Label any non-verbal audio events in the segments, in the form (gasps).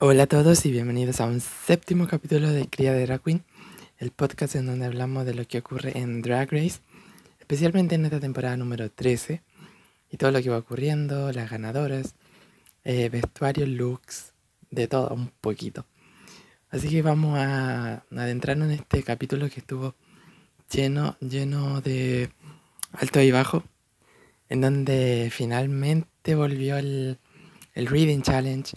Hola a todos y bienvenidos a un séptimo capítulo de Cría de Drag Queen, el podcast en donde hablamos de lo que ocurre en Drag Race, especialmente en esta temporada número 13, y todo lo que va ocurriendo, las ganadoras, eh, vestuarios, looks, de todo un poquito. Así que vamos a adentrarnos en este capítulo que estuvo lleno, lleno de alto y bajo, en donde finalmente volvió el, el Reading Challenge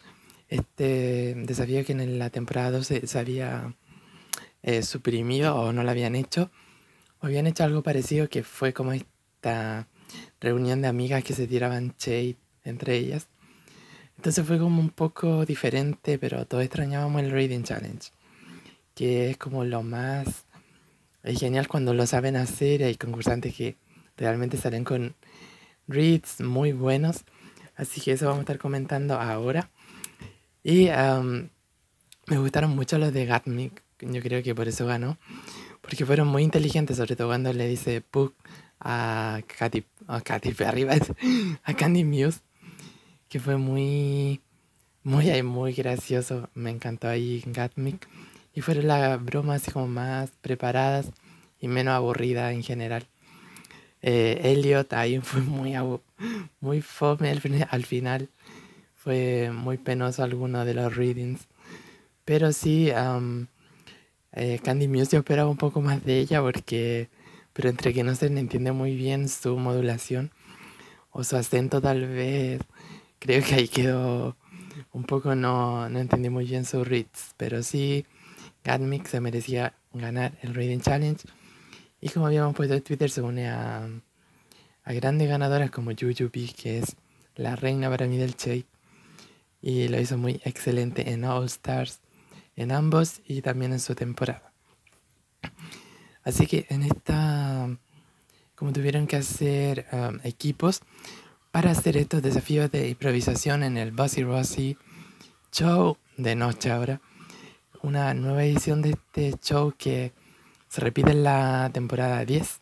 este desafío que en la temporada 12 se había eh, suprimido o no lo habían hecho. O habían hecho algo parecido que fue como esta reunión de amigas que se tiraban shade entre ellas. Entonces fue como un poco diferente, pero todos extrañábamos el Reading Challenge, que es como lo más genial cuando lo saben hacer. Hay concursantes que realmente salen con reads muy buenos. Así que eso vamos a estar comentando ahora. Y me gustaron mucho los de Gatmic, yo creo que por eso ganó, porque fueron muy inteligentes, sobre todo cuando le dice Puck a Katy, a Katy (laughs) Perry, a Candy Muse, que fue muy, muy, muy gracioso, me encantó ahí Gatmic, y fueron las bromas como más preparadas y menos aburridas en general. Eh, Elliot ahí fue muy, muy fome al final fue muy penoso alguno de los readings. Pero sí, eh, Candy Muse yo esperaba un poco más de ella porque, pero entre que no se entiende muy bien su modulación o su acento tal vez, creo que ahí quedó un poco, no, no entendí muy bien su reads. Pero sí, Gatmix se merecía ganar el Reading Challenge. Y como habíamos puesto en Twitter, se une a, a grandes ganadoras como Jujubi, que es la reina para mí del Shade y lo hizo muy excelente en All Stars, en ambos y también en su temporada. Así que en esta, como tuvieron que hacer um, equipos para hacer estos desafíos de improvisación en el Bossy Rossi Show de noche ahora, una nueva edición de este show que se repite en la temporada 10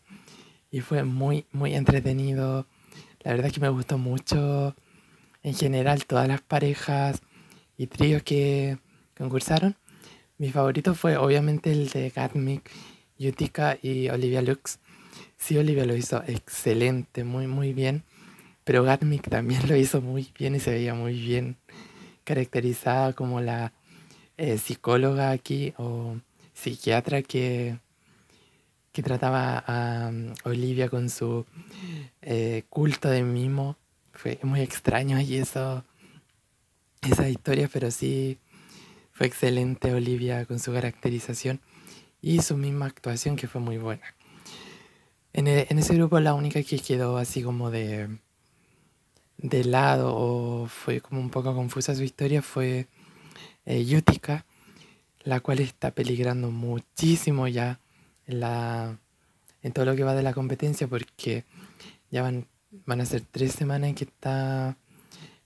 y fue muy, muy entretenido. La verdad es que me gustó mucho en general todas las parejas y tríos que concursaron. Mi favorito fue obviamente el de Gatmic, Utica y Olivia Lux. Sí, Olivia lo hizo excelente, muy muy bien. Pero Gatmic también (laughs) lo hizo muy bien y se veía muy bien caracterizada como la eh, psicóloga aquí o psiquiatra que, que trataba a um, Olivia con su eh, culto de mimo fue muy extraño y eso, esa historia, pero sí fue excelente Olivia con su caracterización y su misma actuación que fue muy buena. En, e, ese grupo la única que quedó así como de, de lado o fue como un poco confusa su historia fue eh, la cual está peligrando muchísimo ya en, la, en todo lo que va de la competencia porque ya van van a ser tres semanas que está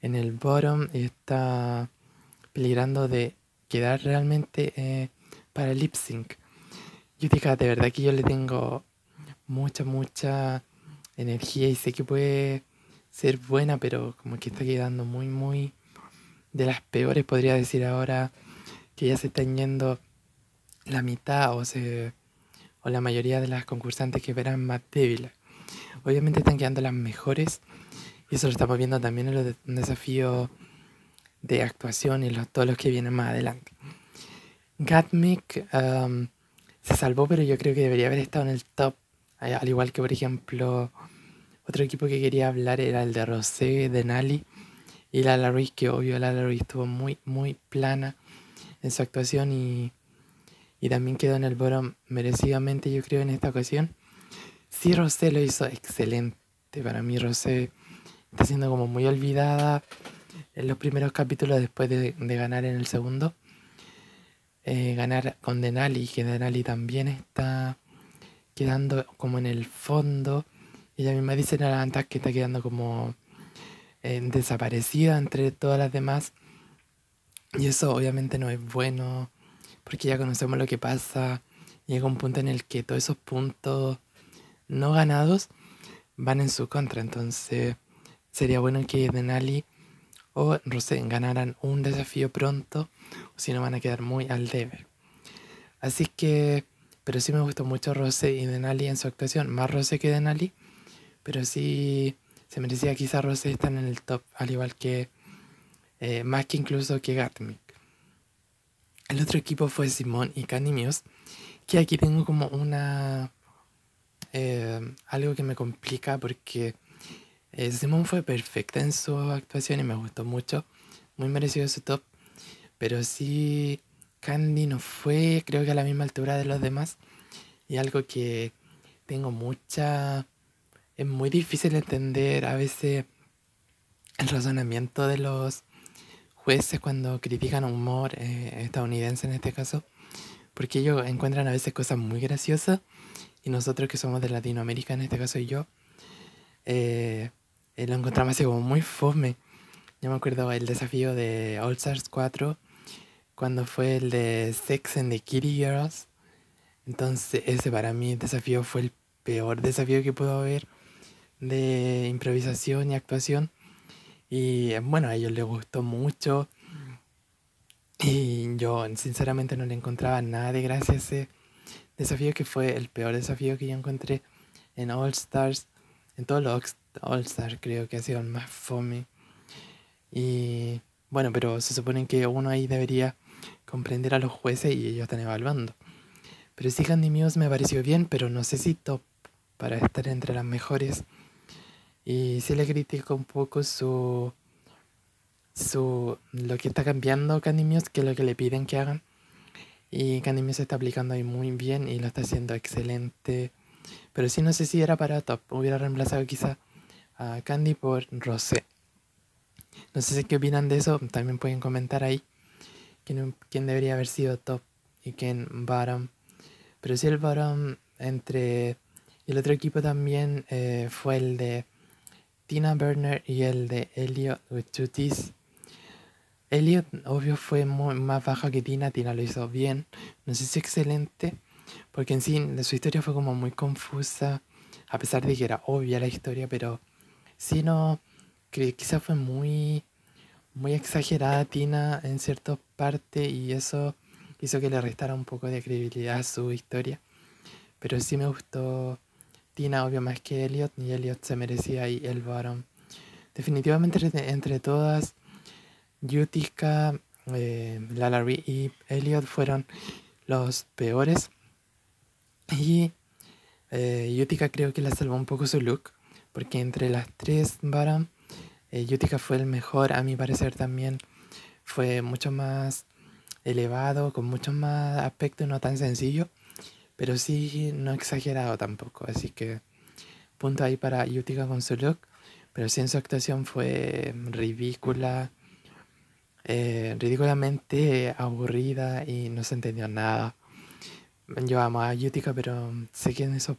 en el bottom y está peligrando de quedar realmente eh, para el lip sync. Yo dije, de verdad que yo le tengo mucha, mucha energía y sé que puede ser buena, pero como que está quedando muy, muy de las peores, podría decir ahora, que ya se están yendo la mitad o, se, o la mayoría de las concursantes que verán más débiles. Obviamente están quedando las mejores y eso lo estamos viendo también en los desafíos de actuación y los, todos los que vienen más adelante. Gatmic um, se salvó, pero yo creo que debería haber estado en el top. Al igual que, por ejemplo, otro equipo que quería hablar era el de Rosé, de Nali y la Ruiz, que obvio la Ruiz estuvo muy, muy plana en su actuación y, y también quedó en el bottom merecidamente, yo creo, en esta ocasión. Sí, Rosé lo hizo excelente. Para mí, Rosé está siendo como muy olvidada en los primeros capítulos después de, ganar en el segundo. Eh, ganar con Denali, que Denali también está quedando como en el fondo. Ella misma dice en que está quedando como eh, desaparecida entre todas las demás. Y eso obviamente no es bueno, porque ya conocemos lo que pasa. Llega un punto en el que todos esos puntos no ganados van en su contra. Entonces sería bueno que Denali o Rosé ganaran un desafío pronto si no van a quedar muy al debe. Así que, pero sí me gustó mucho Rosé y Denali en su actuación, más Rosé que Denali, pero sí se merecía quizá Rosé estar en el top, al igual que, eh, más que incluso que Gatmic. El otro equipo fue Simón y Candy Muse, que aquí tengo como una... Eh, algo que me complica porque eh, Simón fue perfecta en su actuación y me gustó mucho. Muy merecido su top. Pero sí, Candy no fue, creo que a la misma altura de los demás. Y algo que tengo mucha... Es muy difícil entender a veces el razonamiento de los jueces cuando critican humor eh, estadounidense en este caso. Porque ellos encuentran a veces cosas muy graciosas. Y nosotros que somos de Latinoamérica, en este caso yo, eh, eh, lo encontramos así como muy fome. Yo me acuerdo el desafío de All Stars 4, cuando fue el de Sex and the Kitty Girls. Entonces ese para mí el desafío fue el peor desafío que pudo haber de improvisación y actuación. Y bueno, a ellos les gustó mucho. Y yo sinceramente no le encontraba nada de gracia a ese desafío que fue el peor desafío que yo encontré en All Stars, en todos los All Star creo que ha sido el más fome. Y bueno, pero se supone que uno ahí debería comprender a los jueces y ellos están evaluando. Pero sí Candy Muse me pareció bien, pero no sé si top para estar entre las mejores. Y sí le critico un poco su su lo que está cambiando Candy Muse, que es lo que le piden que hagan. Y Candy Muse está aplicando ahí muy bien y lo está haciendo excelente. Pero sí no sé si era para top. Hubiera reemplazado quizá a Candy por Rosé. No sé qué opinan de eso, también pueden comentar ahí quién, quién debería haber sido top y quién bottom. Pero si el bottom entre el otro equipo también eh, fue el de Tina Burner y el de with two Elliot, obvio, fue más bajo que Tina. Tina lo hizo bien. No sé si excelente, porque en sí su historia fue como muy confusa, a pesar de que era obvia la historia, pero sino que quizás fue muy, muy exagerada Tina en cierta parte y eso hizo que le restara un poco de credibilidad a su historia. Pero sí me gustó Tina, obvio, más que Elliot, y Elliot se merecía ahí el bottom. Definitivamente entre, todas, Utica, eh, y Elliot fueron los peores. Y eh, Utica creo que le salvó un poco su look porque entre las tres Baram, eh, Utica fue el mejor, a mi parecer también fue mucho más elevado, con mucho más aspecto, no tan sencillo, pero sí no exagerado tampoco, así que punto ahí para Utica con su look, pero sí en su actuación fue ridícula, eh, ridículamente aburrida y no se entendió nada. Yo amo a Utica, pero sé que en eso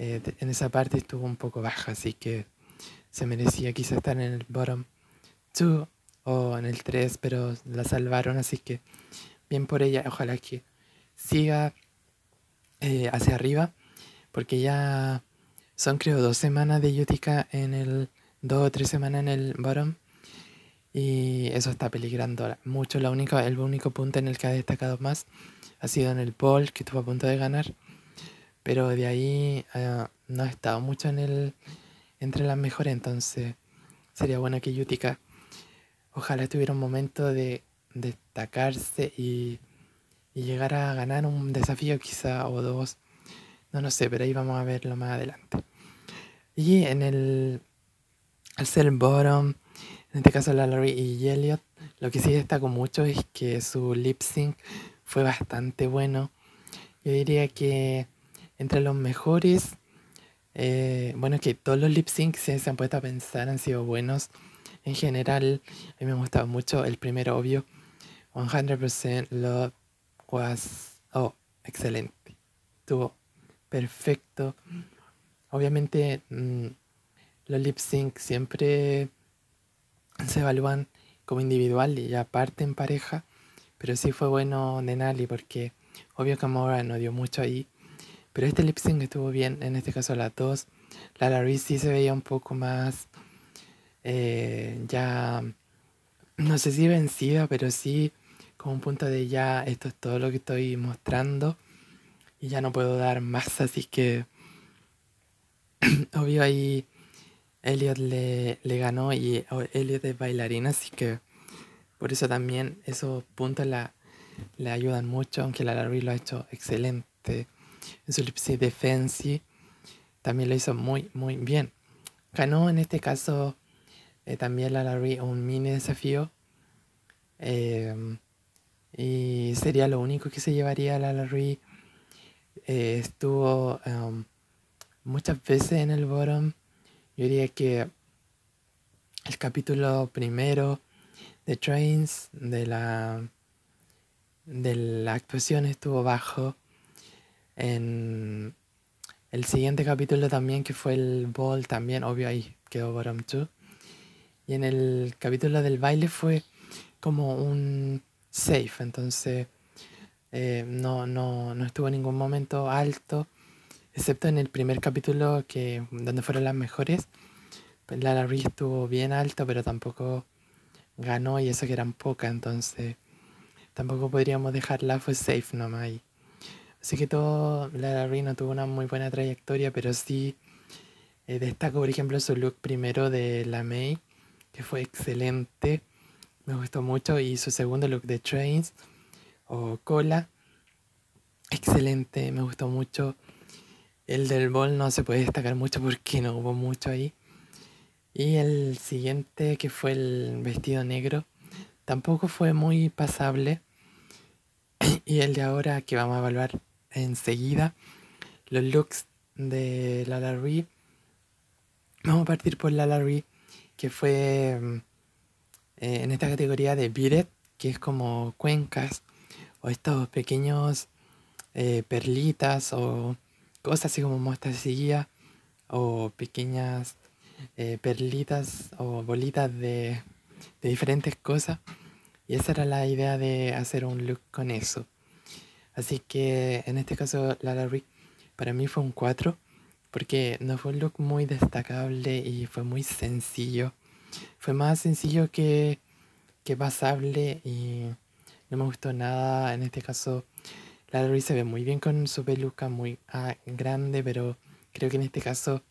eh, en esa parte estuvo un poco baja, así que se merecía quizá estar en el bottom 2 o en el 3, pero la salvaron, así que bien por ella, ojalá que siga eh, hacia arriba, porque ya son creo dos semanas de Utica en el, dos o tres semanas en el bottom, y eso está peligrando mucho. La única, el único punto en el que ha destacado más ha sido en el ball, que estuvo a punto de ganar pero de ahí eh, no ha estado mucho en el, entre las mejores, entonces sería bueno que Yutica ojalá tuviera un momento de destacarse y, y llegar a ganar un desafío quizá o dos. No lo sé, pero ahí vamos a verlo más adelante. Y en el al ser el bottom, en este caso Larry y Elliot, lo que sí destaco mucho es que su lip sync fue bastante bueno. Yo diría que entre los mejores, eh, bueno, que todos los lip syncs se, se han puesto a pensar, han sido buenos. En general, a mí me ha gustado mucho el primero, obvio. 100% Love was, oh, excelente. Estuvo perfecto. Obviamente, mm, los lip sync siempre se evalúan como individual y aparte en pareja. Pero sí fue bueno Denali porque obvio que Amora no dio mucho ahí. Pero este lip sync estuvo bien, en este caso la 2. La Larry sí se veía un poco más eh, ya no sé si vencida, pero sí como un punto de ya, esto es todo lo que estoy mostrando y ya no puedo dar más, así que (clears throat) obvio ahí Elliot le, le ganó y Elliot es bailarina, así que por eso también esos puntos la, le ayudan mucho, aunque la Larry lo ha hecho excelente en su lip de Fancy, también lo hizo muy, muy bien. Ganó en este caso eh, también la Larry un mini desafío. Em, y sería lo único que se llevaría la Larry. Eh, estuvo em, muchas veces en el bottom. Yo diría que el capítulo primero de Trains de la de la actuación estuvo bajo. En el siguiente capítulo también, que fue el ball, también, obvio, ahí quedó bottom 2. Y en el capítulo del baile fue como un safe, entonces eh, no, no, no estuvo en ningún momento alto, excepto en el primer capítulo que donde fueron las mejores. Pues la Larry estuvo bien alto, pero tampoco ganó y eso que eran pocas, entonces tampoco podríamos dejarla fue safe nomás. Así que todo, la Larry no tuvo una muy buena trayectoria, pero sí eh, destaco, por ejemplo, su look primero de la May, que fue excelente. Me gustó mucho. Y su segundo look de Trains o Cola, excelente, me gustó mucho. El del Ball no se puede destacar mucho porque no hubo mucho ahí. Y el siguiente, que fue el vestido negro, tampoco fue muy pasable. (clears throat) Y el de ahora que vamos a evaluar enseguida, los looks de la Larry. Vamos a partir por la Larry, que fue mm, eh, en esta categoría de beaded, que es como cuencas o estos pequeños eh, perlitas o cosas así como mostacilla o pequeñas eh, perlitas o bolitas de, de diferentes cosas. Y esa era la idea de hacer un look con eso. Así que en este caso la Larry para mí fue un 4 porque no fue un look muy destacable y fue muy sencillo. Fue más sencillo que, que pasable y no me gustó nada. En este caso Larry se ve muy bien con su peluca muy ah, grande, pero creo que en este caso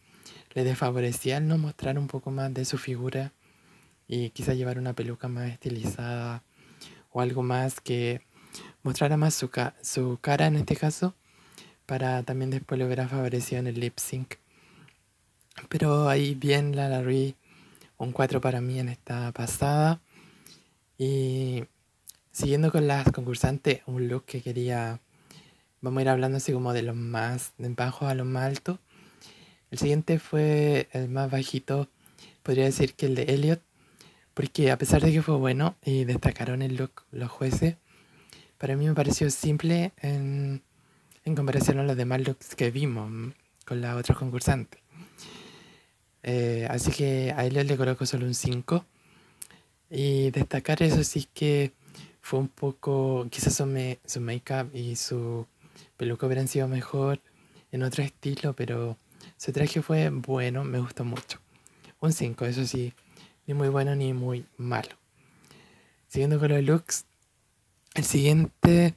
le desfavorecía no mostrar un poco más de su figura y quizá llevar una peluca más estilizada o algo más que mostrara más su, su cara en este caso para también después lo hubiera favorecido en el lip sync. Pero ahí bien la Larry, un 4 para mí en esta pasada. Y siguiendo con las concursantes, un look que quería, vamos a ir hablando así como de los más bajos a los más altos. El siguiente fue el más bajito, podría decir que el de Elliot, porque a pesar de que fue bueno y destacaron el look los jueces, para mí me pareció simple en, comparación a los demás looks que vimos con la otra concursante. Eh, así que a Elliot le coloco solo un 5. Y destacar eso sí que fue un poco, quizás su, su make-up y su peluca hubieran sido mejor en otro estilo, pero su traje fue bueno, me gustó mucho. Un 5, eso sí, ni muy bueno ni muy malo. Siguiendo con los looks, el siguiente,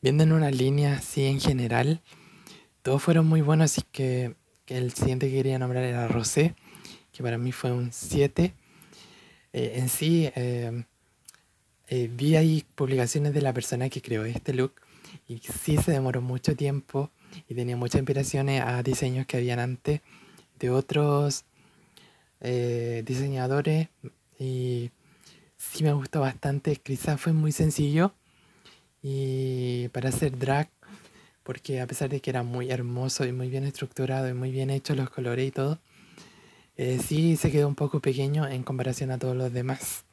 viendo en una línea así en general, todos fueron muy buenos, así que, el siguiente que quería nombrar era Rosé, que para mí fue un 7. Eh, en sí, eh, eh, vi ahí publicaciones de la persona que creó este look y sí se demoró mucho tiempo y tenía muchas inspiraciones a diseños que habían antes de otros eh, diseñadores y sí me gustó bastante. Quizás fue muy sencillo y para hacer drag, porque a pesar de que era muy hermoso y muy bien estructurado y muy bien hecho los colores y todo, eh, sí se quedó un poco pequeño en comparación a todos los demás.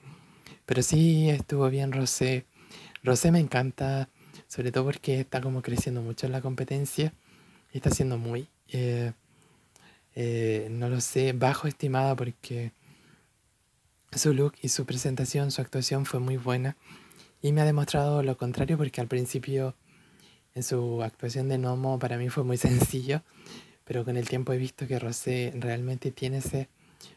Pero sí estuvo bien Rosé. Rosé me encanta sobre todo porque está como creciendo mucho la competencia y está siendo muy, eh, eh, no lo sé, bajo estimada porque su look y su presentación, su actuación fue muy buena. Y me ha demostrado lo contrario porque al principio en su actuación de Nomo para mí fue muy (laughs) sencillo, pero con el tiempo he visto que Rosé realmente tiene ese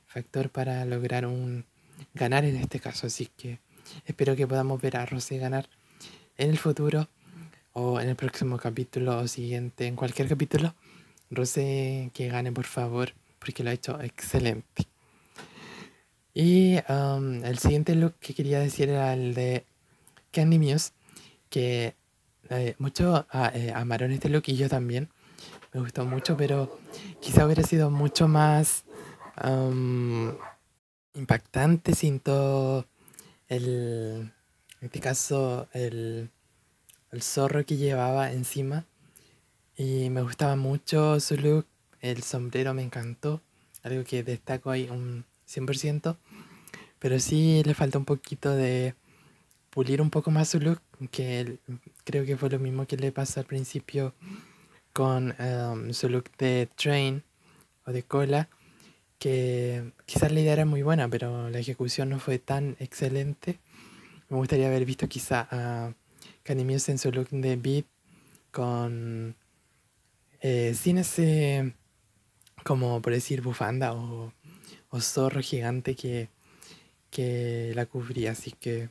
factor para lograr un ganar en este caso, así que espero que podamos ver a Rosé ganar en el futuro o en el próximo capítulo o siguiente, en cualquier capítulo. Rosé que gane por favor, porque lo ha hecho excelente. Y um, el siguiente look que quería decir era el de Candy Muse, que eh, muchos ah, eh, amaron este look y yo también. Me gustó mucho, pero quizá hubiera sido mucho más um, impactante sin todo el, en este caso, el, el zorro que llevaba encima. Y me gustaba mucho su look, el sombrero me encantó, algo que destaco ahí un 100%, pero sí le falta un poquito de pulir un poco más su look, que creo que fue lo mismo que le pasó al principio con um, su look de train o de cola, que quizás la idea era muy buena, pero la ejecución no fue tan excelente. Me gustaría haber visto quizá a Candy en su look de beat con... Eh, sin ese, como por decir, bufanda o, o zorro gigante que, que la cubría, así que...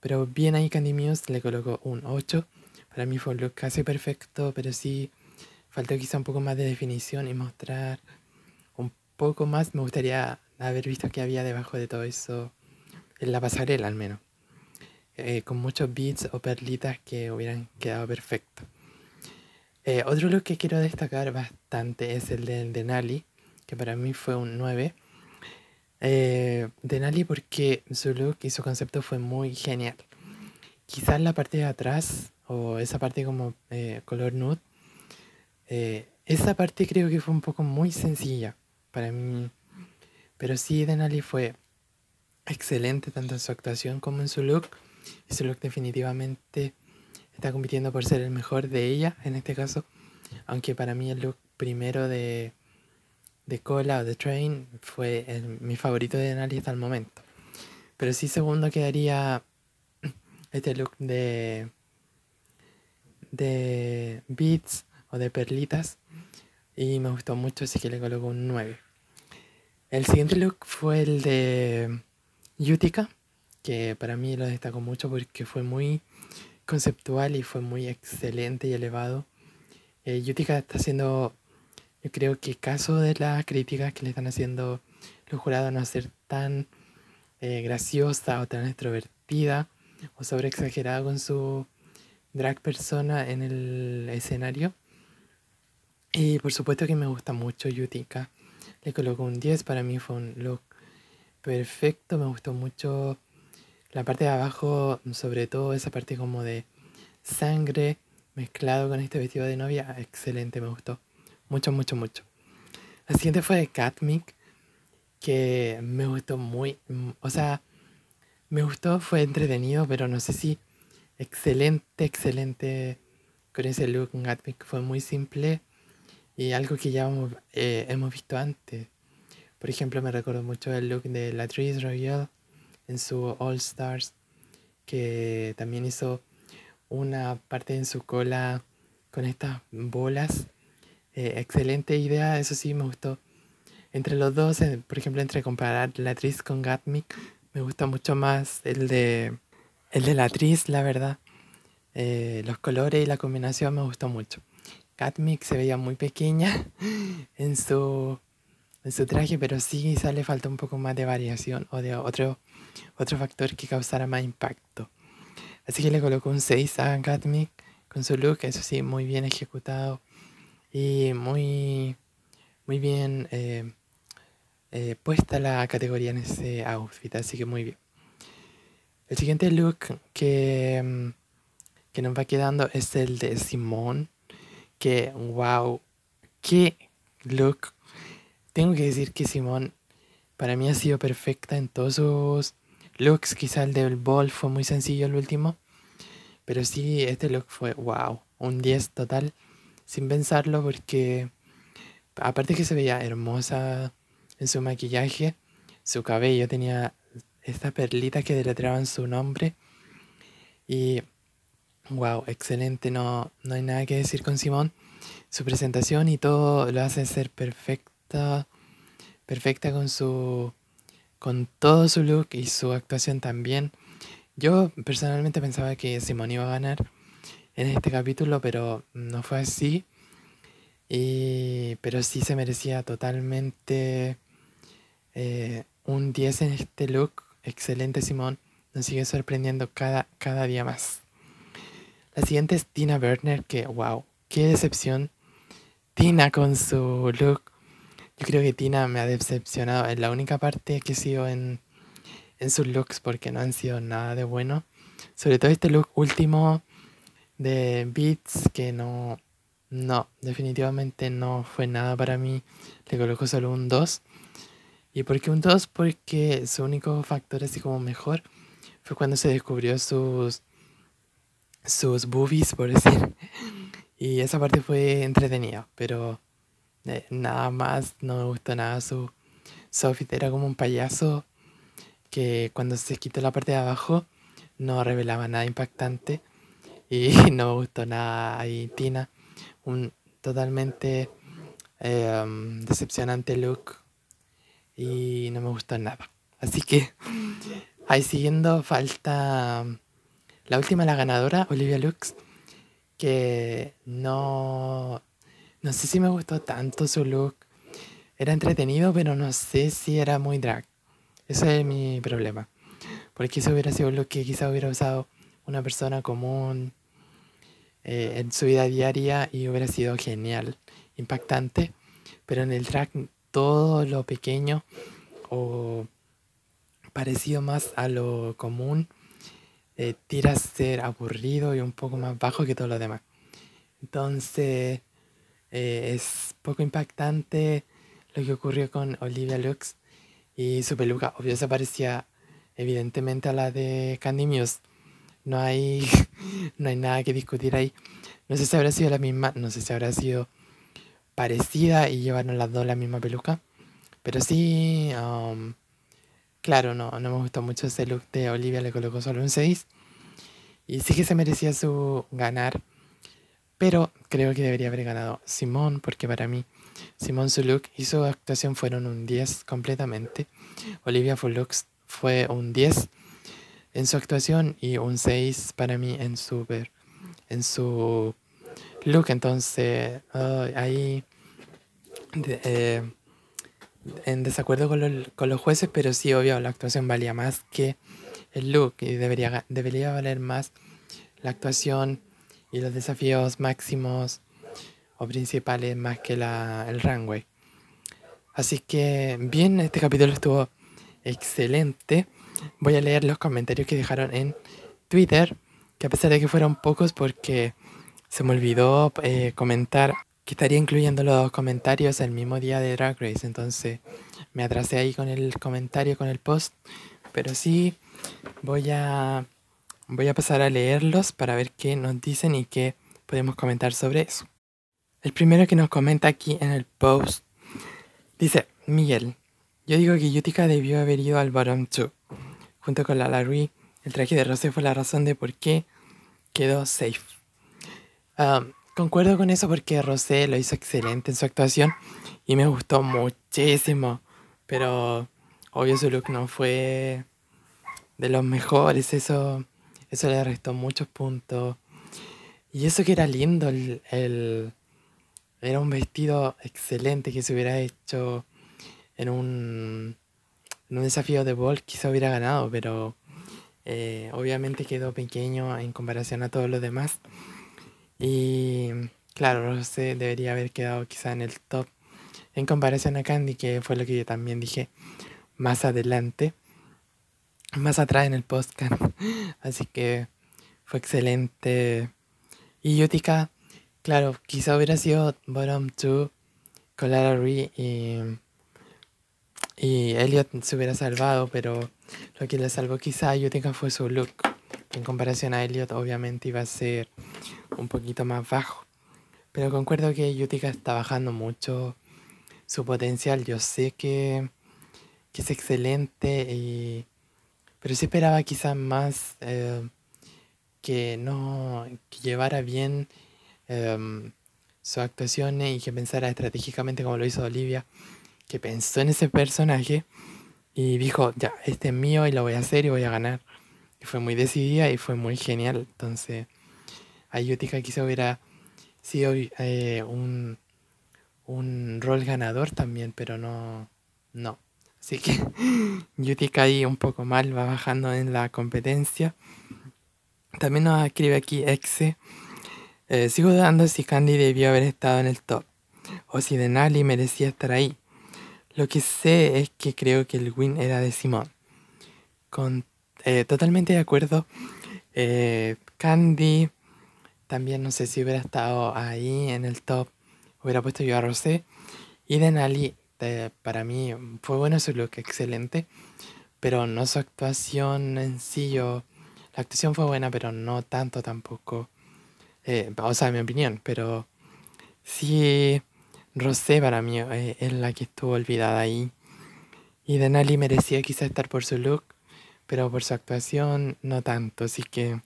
Pero bien ahí Candy Muse le colocó un 8. Para mí fue un look casi perfecto, pero sí faltó quizá un poco más de definición y mostrar un poco más. Me gustaría haber visto qué había debajo de todo eso, en la pasarela al menos. Eh, con muchos beats o perlitas que hubieran quedado perfectos. Eh, otro look que quiero destacar bastante es el de Denali, que para mí fue un 9. Eh, Denali porque su look y su concepto fue muy genial. Quizás la parte de atrás, o esa parte como eh, color nude, esa parte creo que fue un poco muy sencilla para mí. Pero sí, Denali fue excelente tanto en su actuación como en su look. Look definitivamente está compitiendo por ser el mejor de ella en este caso. Aunque para mí el look primero de de cola o de train fue mi favorito de Denali hasta el momento. Pero sí segundo quedaría (clears throat) este look de de beats o de perlitas y me gustó mucho así que le coloco un 9. El siguiente look fue el de Utica, que para mí lo destacó mucho porque fue muy conceptual y fue muy excelente y elevado. Eh, Utica está haciendo yo creo que caso de las críticas que le están haciendo los jurados no ser tan eh, graciosa o tan extrovertida o sobre exagerada con su drag persona en el escenario. Y por supuesto que me gusta mucho Yutika. Le coloco un 10, para mí fue un look perfecto, me gustó mucho la parte de abajo, sobre todo esa parte como de sangre mezclado con este vestido de novia, excelente, me gustó. Mucho, mucho, mucho. La siguiente fue de Catmic, que me gustó muy, o sea, me gustó, fue entretenido, pero no sé si excelente, excelente con ese look. Catmic fue muy simple y algo que ya hemos, eh, hemos visto antes. Por ejemplo, me recuerdo mucho el look de Latrice Royale en su All Stars, que también hizo una parte en su cola con estas bolas eh, excelente idea, eso sí me gustó. Entre los dos, eh, por ejemplo, entre comparar la actriz con Gatmic, me gusta mucho más el de, el de la actriz, la verdad. Eh, los colores y la combinación me gustó mucho. Gatmic se veía muy pequeña (laughs) en su, en su traje, pero sí quizá le falta un poco más de variación o de otro, otro factor que causara más impacto. Así que le coloco un 6 a Gatmic con su look, eso sí, muy bien ejecutado y muy, muy bien eh, eh, puesta la categoría en ese outfit, así que muy bien. El siguiente look que, mm, que nos va quedando es el de Simón, que wow, qué look. Tengo que decir que Simón para mí ha sido perfecta en todos sus looks, quizá el del ball fue muy sencillo el último, pero sí, este look fue wow, un 10 total sin pensarlo porque aparte que se veía hermosa en su maquillaje, su cabello tenía esta perlita que deletreaban su nombre. Y wow, excelente, no, no hay nada que decir con Simón. Su presentación y todo lo hace ser perfecta, con su con todo su look y su actuación también. Yo personalmente pensaba que Simón iba a ganar en este capítulo, pero no fue así. Y, pero sí se merecía totalmente eh, un 10 en este look. Excelente Simón. Nos sigue sorprendiendo cada, cada día más. La siguiente es Tina Werner, que wow, qué decepción. Tina con su look. Yo creo que Tina me ha decepcionado. Es la única parte que sigo en, en sus looks porque no han sido nada de bueno. Sobre todo este look último de Beats que no, no, definitivamente no fue nada para mí. Le coloco solo un 2. ¿Y por qué un 2? Porque su único factor así como mejor fue cuando se descubrió sus sus boobies, por decir. (laughs) Y esa parte fue entretenida, pero eh, nada más, no me gustó nada su, su Era como un payaso que cuando se quitó la parte de abajo no revelaba nada impactante. Y (laughs) no me gustó nada ahí Tina. Un totalmente em, decepcionante look. Y no me gustó nada. Así que ahí siguiendo falta la última, la ganadora, Olivia Lux, que no, no sé si me gustó tanto su look. Era entretenido, pero no sé si era muy drag. Ese es mi problema. Porque eso hubiera sido lo que quizá hubiera usado una persona común eh, en su vida diaria y hubiera sido genial, impactante. Pero en el drag todo lo pequeño o parecido más a lo común eh, tira a ser aburrido y un poco más bajo que todo lo demás. Entonces eh, es poco impactante lo que ocurrió con Olivia Lux y su peluca. Obvio se parecía evidentemente a la de Candy Muse. No hay, (laughs) no hay nada que discutir ahí. No sé si habrá sido la misma, no sé si habrá sido parecida y llevaron las dos la misma peluca. Pero sí, um, Claro, no, no me gustó mucho ese look de Olivia, le colocó solo un 6. Y sí que se merecía su ganar. Pero creo que debería haber ganado Simón, porque para mí Simón su look y su actuación fueron un 10 completamente. Olivia looks fue un 10 en su actuación y un 6 para mí en su, en su look. Entonces, ahí eh, en desacuerdo con, los jueces, pero sí, obvio, la actuación valía más que el look y debería, debería valer más la actuación y los desafíos máximos o principales más que la, el runway. Así que bien, este capítulo estuvo excelente. Voy a leer los comentarios que dejaron en Twitter, que a pesar de que fueron pocos porque se me olvidó eh, comentar que estaría incluyendo los comentarios el mismo día de Drag Race. Entonces me atrasé ahí con el comentario, con el post. Pero sí voy a, voy a pasar a leerlos para ver qué nos dicen y qué podemos comentar sobre eso. El primero que nos comenta aquí en el post dice, Miguel, yo digo que Yutica debió haber ido al bottom 2. Junto con la Larry, el traje de Rosé fue la razón de por qué quedó safe. Um, Concuerdo con eso porque Rosé lo hizo excelente en su actuación y me gustó muchísimo. Pero obvio su look no fue de los mejores, eso, eso le restó muchos puntos. Y eso que era lindo, el, era un vestido excelente que se hubiera hecho en un, en un desafío de Ball, quizá hubiera ganado, pero eh, obviamente quedó pequeño en comparación a todos los demás. Y claro, Rosé debería haber quedado quizá en el top en comparación a Candy, que fue lo que yo también dije más adelante, más atrás en el podcast. (gasps) Así que fue excelente. Y Yutika, claro, quizá hubiera sido bottom 2 con Lara Ree y, y Elliot se hubiera salvado, pero lo que le salvó quizá a Yutika fue su look. En comparación a Elliot, obviamente iba a ser un poquito más bajo. Pero concuerdo que Yutika está bajando mucho su potencial. Yo sé que, es excelente, y, pero sí esperaba quizás más eh, que no que llevara bien em, sus actuaciones y que pensara estratégicamente como lo hizo Olivia, que pensó en ese personaje y dijo, ya, este es mío y lo voy a hacer y voy a ganar y fue muy decidida y fue muy genial. Entonces, a Yutika quizá hubiera sido eh, un, un rol ganador también, pero no, no. Así que (laughs) Yutika ahí un poco mal, va bajando en la competencia. También nos escribe aquí Exe. Eh, sigo dudando si Candy debió haber estado en el top o si Denali merecía estar ahí. Lo que sé es que creo que el win era de Simón. Con, eh, totalmente de acuerdo. Eh, Candy también no sé si hubiera estado ahí en el top. Hubiera puesto yo a Rosé. Y Denali, eh, para mí, fue bueno su look, excelente. Pero no su actuación en sí. Yo, la actuación fue buena, pero no tanto tampoco. o sea, mi opinión. Pero sí Rosé para mí eh, es la que estuvo olvidada ahí. Y Denali merecía quizá estar por su look, pero por su actuación no tanto. Así que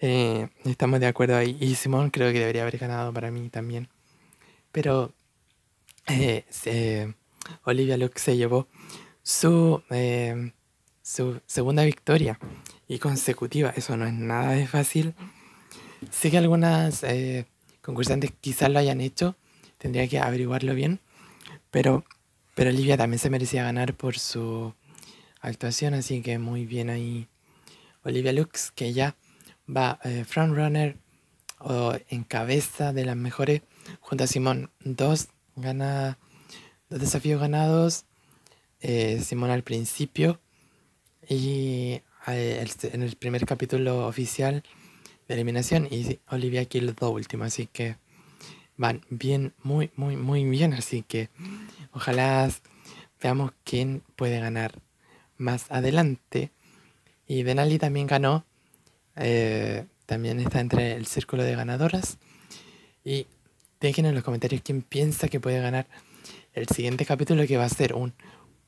eh, estamos de acuerdo ahí. Y Simón creo que debería haber ganado para mí también. Pero eh, Olivia Luke se llevó su, su segunda victoria y consecutiva. Eso no es nada de fácil. Sé que algunas concursantes quizás lo hayan hecho Tendría que averiguarlo bien. Pero, pero Olivia también se merecía ganar por su actuación, así que muy bien ahí. Olivia Lux, que ya va eh, frontrunner o en cabeza de las mejores, junto a Simón. Dos, gana, dos desafíos ganados. Eh, Simón al principio y eh, en el primer capítulo oficial de eliminación y Olivia aquí los dos últimos, así que van bien, muy, muy, muy bien. Así que ojalá veamos quién puede ganar más adelante. Y Denali también ganó. Eh, también está entre el círculo de ganadoras. Y dejen en los comentarios quién piensa que puede ganar el siguiente capítulo que va a ser un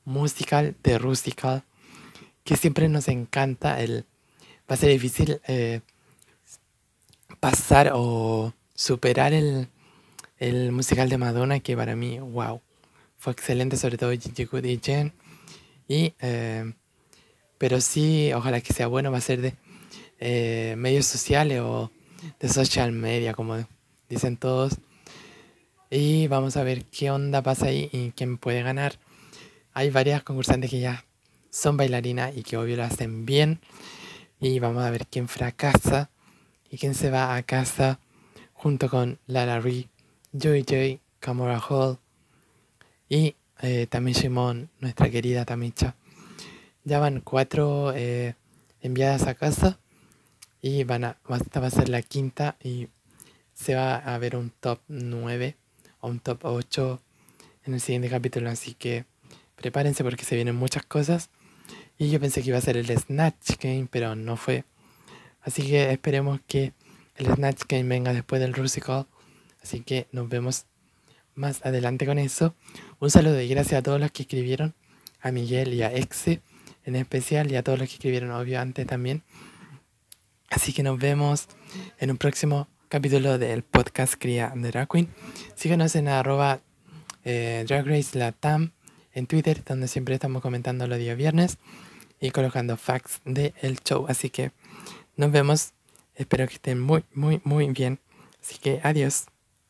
musical de Rusical. Que siempre nos encanta. El, va a ser difícil eh, pasar o superar el, el musical de Madonna, que para mí, wow, fue excelente, sobre todo Gigi Good y Jen. Y, eh, pero sí, ojalá que sea bueno, va a ser de eh, medios sociales o de social media, como dicen todos. Y vamos a ver qué onda pasa ahí y quién puede ganar. Hay varias concursantes que ya son bailarinas y que obvio lo hacen bien. Y vamos a ver quién fracasa y quién se va a casa junto con Lara Ree Joy Joy, Camora Hall y eh, Simón, nuestra querida Tamicha. Ya van cuatro eh, enviadas a casa y van a, esta va a ser la quinta y se va a ver un top 9 o un top 8 en el siguiente capítulo, así que prepárense porque se vienen muchas cosas. Y yo pensé que iba a ser el Snatch Game, pero no fue. Así que esperemos que el Snatch Game venga después del Rusical Así que nos vemos más adelante con eso. Un saludo y gracias a todos los que escribieron, a Miguel y a Exe en especial y a todos los que escribieron obvio antes también. Así que nos vemos en un próximo capítulo del podcast Cría de Drag Queen. Síganos en arroba eh, Drag Race en Twitter, donde siempre estamos comentando los días viernes y colocando facts del show. Así que nos vemos. Espero que estén muy, muy, muy bien. Así que adiós.